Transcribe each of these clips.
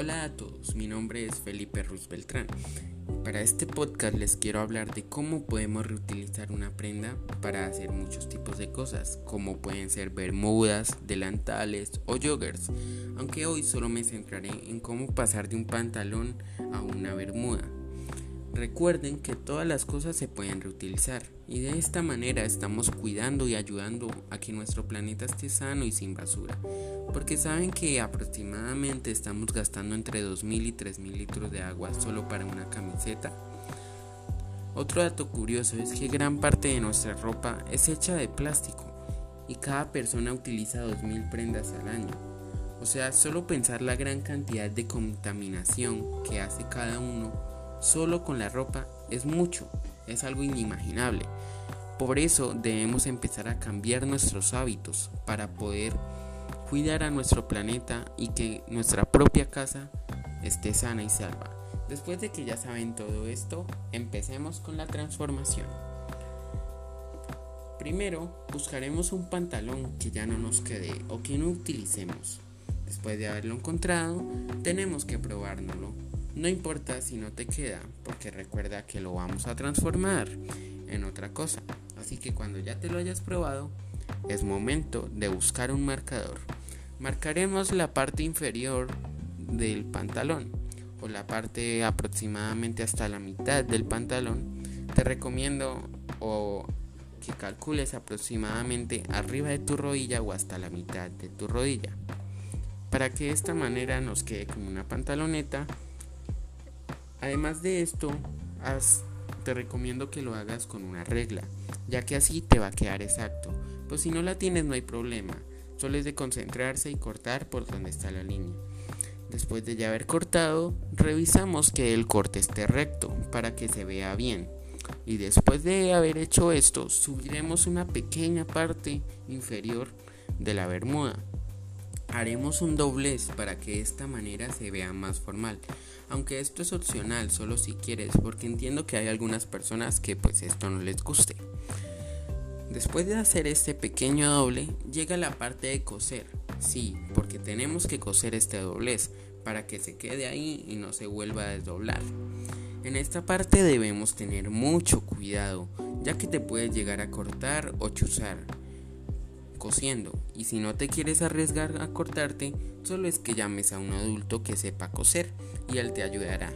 Hola a todos, mi nombre es Felipe Ruz Beltrán. Para este podcast les quiero hablar de cómo podemos reutilizar una prenda para hacer muchos tipos de cosas, como pueden ser bermudas, delantales o joggers, aunque hoy solo me centraré en cómo pasar de un pantalón a una bermuda. Recuerden que todas las cosas se pueden reutilizar y de esta manera estamos cuidando y ayudando a que nuestro planeta esté sano y sin basura, porque saben que aproximadamente estamos gastando entre 2.000 y 3.000 litros de agua solo para una camiseta. Otro dato curioso es que gran parte de nuestra ropa es hecha de plástico y cada persona utiliza 2.000 prendas al año. O sea, solo pensar la gran cantidad de contaminación que hace cada uno solo con la ropa es mucho, es algo inimaginable. Por eso debemos empezar a cambiar nuestros hábitos para poder cuidar a nuestro planeta y que nuestra propia casa esté sana y salva. Después de que ya saben todo esto, empecemos con la transformación. Primero, buscaremos un pantalón que ya no nos quede o que no utilicemos. Después de haberlo encontrado, tenemos que probárnoslo no importa si no te queda, porque recuerda que lo vamos a transformar en otra cosa. Así que cuando ya te lo hayas probado, es momento de buscar un marcador. Marcaremos la parte inferior del pantalón o la parte aproximadamente hasta la mitad del pantalón. Te recomiendo o que calcules aproximadamente arriba de tu rodilla o hasta la mitad de tu rodilla. Para que de esta manera nos quede como una pantaloneta Además de esto, te recomiendo que lo hagas con una regla, ya que así te va a quedar exacto. Pues si no la tienes no hay problema, solo es de concentrarse y cortar por donde está la línea. Después de ya haber cortado, revisamos que el corte esté recto para que se vea bien. Y después de haber hecho esto, subiremos una pequeña parte inferior de la bermuda Haremos un doblez para que de esta manera se vea más formal. Aunque esto es opcional, solo si quieres, porque entiendo que hay algunas personas que pues esto no les guste. Después de hacer este pequeño doble, llega la parte de coser. Sí, porque tenemos que coser este doblez para que se quede ahí y no se vuelva a desdoblar. En esta parte debemos tener mucho cuidado, ya que te puede llegar a cortar o chuzar cosiendo y si no te quieres arriesgar a cortarte, solo es que llames a un adulto que sepa coser y él te ayudará.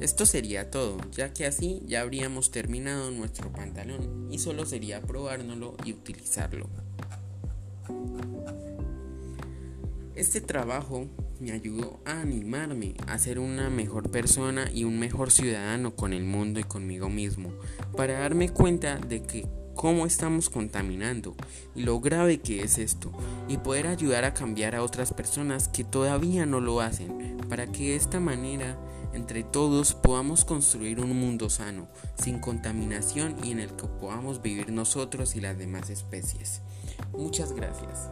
Esto sería todo, ya que así ya habríamos terminado nuestro pantalón y solo sería probárnoslo y utilizarlo. Este trabajo me ayudó a animarme a ser una mejor persona y un mejor ciudadano con el mundo y conmigo mismo, para darme cuenta de que cómo estamos contaminando y lo grave que es esto y poder ayudar a cambiar a otras personas que todavía no lo hacen para que de esta manera entre todos podamos construir un mundo sano, sin contaminación y en el que podamos vivir nosotros y las demás especies. Muchas gracias.